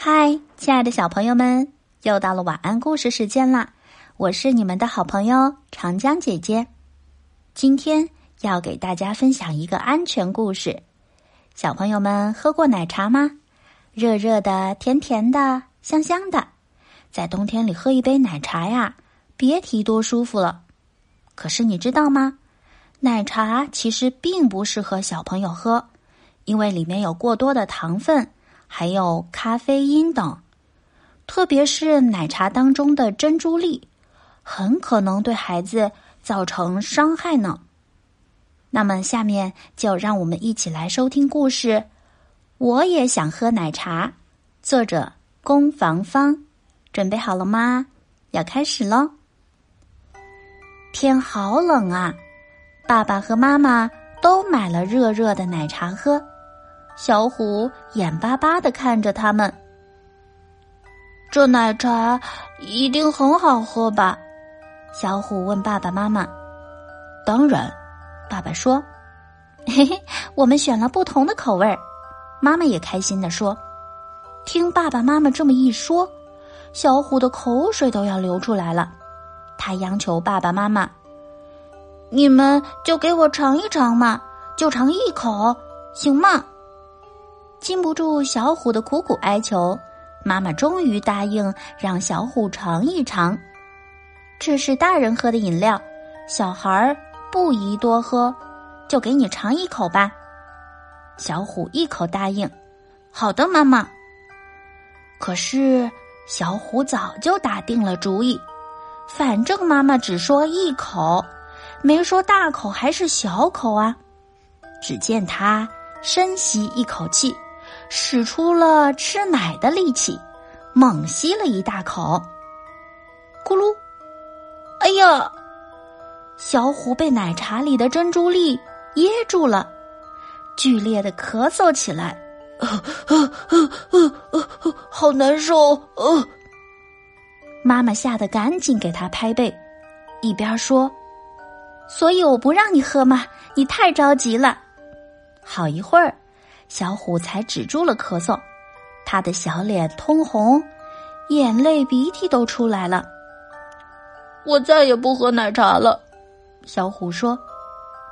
嗨，亲爱的小朋友们，又到了晚安故事时间啦！我是你们的好朋友长江姐姐。今天要给大家分享一个安全故事。小朋友们喝过奶茶吗？热热的，甜甜的，香香的，在冬天里喝一杯奶茶呀，别提多舒服了。可是你知道吗？奶茶其实并不适合小朋友喝，因为里面有过多的糖分。还有咖啡因等，特别是奶茶当中的珍珠粒，很可能对孩子造成伤害呢。那么，下面就让我们一起来收听故事。我也想喝奶茶。作者：攻防方。准备好了吗？要开始喽！天好冷啊，爸爸和妈妈都买了热热的奶茶喝。小虎眼巴巴的看着他们，这奶茶一定很好喝吧？小虎问爸爸妈妈。当然，爸爸说：“嘿嘿，我们选了不同的口味儿。”妈妈也开心的说：“听爸爸妈妈这么一说，小虎的口水都要流出来了。”他央求爸爸妈妈：“你们就给我尝一尝嘛，就尝一口，行吗？”禁不住小虎的苦苦哀求，妈妈终于答应让小虎尝一尝。这是大人喝的饮料，小孩儿不宜多喝，就给你尝一口吧。小虎一口答应：“好的，妈妈。”可是小虎早就打定了主意，反正妈妈只说一口，没说大口还是小口啊。只见他深吸一口气。使出了吃奶的力气，猛吸了一大口。咕噜！哎呀，小虎被奶茶里的珍珠粒噎住了，剧烈的咳嗽起来，呃呃呃呃呃好难受！呃妈妈吓得赶紧给他拍背，一边说：“所以我不让你喝嘛，你太着急了。”好一会儿。小虎才止住了咳嗽，他的小脸通红，眼泪鼻涕都出来了。我再也不喝奶茶了，小虎说。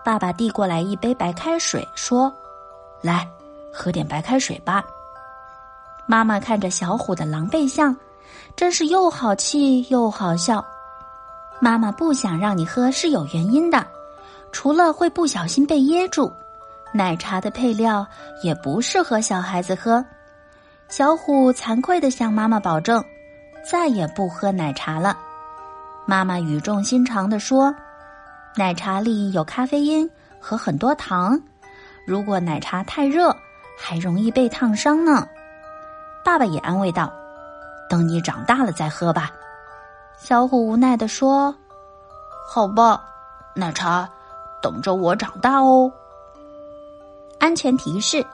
爸爸递过来一杯白开水，说：“来，喝点白开水吧。”妈妈看着小虎的狼狈相，真是又好气又好笑。妈妈不想让你喝是有原因的，除了会不小心被噎住。奶茶的配料也不适合小孩子喝。小虎惭愧的向妈妈保证，再也不喝奶茶了。妈妈语重心长的说：“奶茶里有咖啡因和很多糖，如果奶茶太热，还容易被烫伤呢。”爸爸也安慰道：“等你长大了再喝吧。”小虎无奈的说：“好吧，奶茶，等着我长大哦。”安全提示：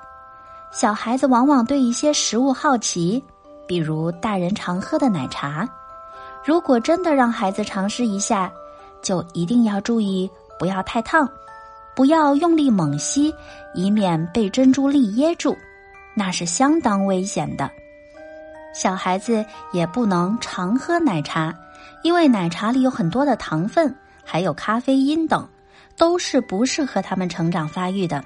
小孩子往往对一些食物好奇，比如大人常喝的奶茶。如果真的让孩子尝试一下，就一定要注意不要太烫，不要用力猛吸，以免被珍珠粒噎住，那是相当危险的。小孩子也不能常喝奶茶，因为奶茶里有很多的糖分，还有咖啡因等，都是不适合他们成长发育的。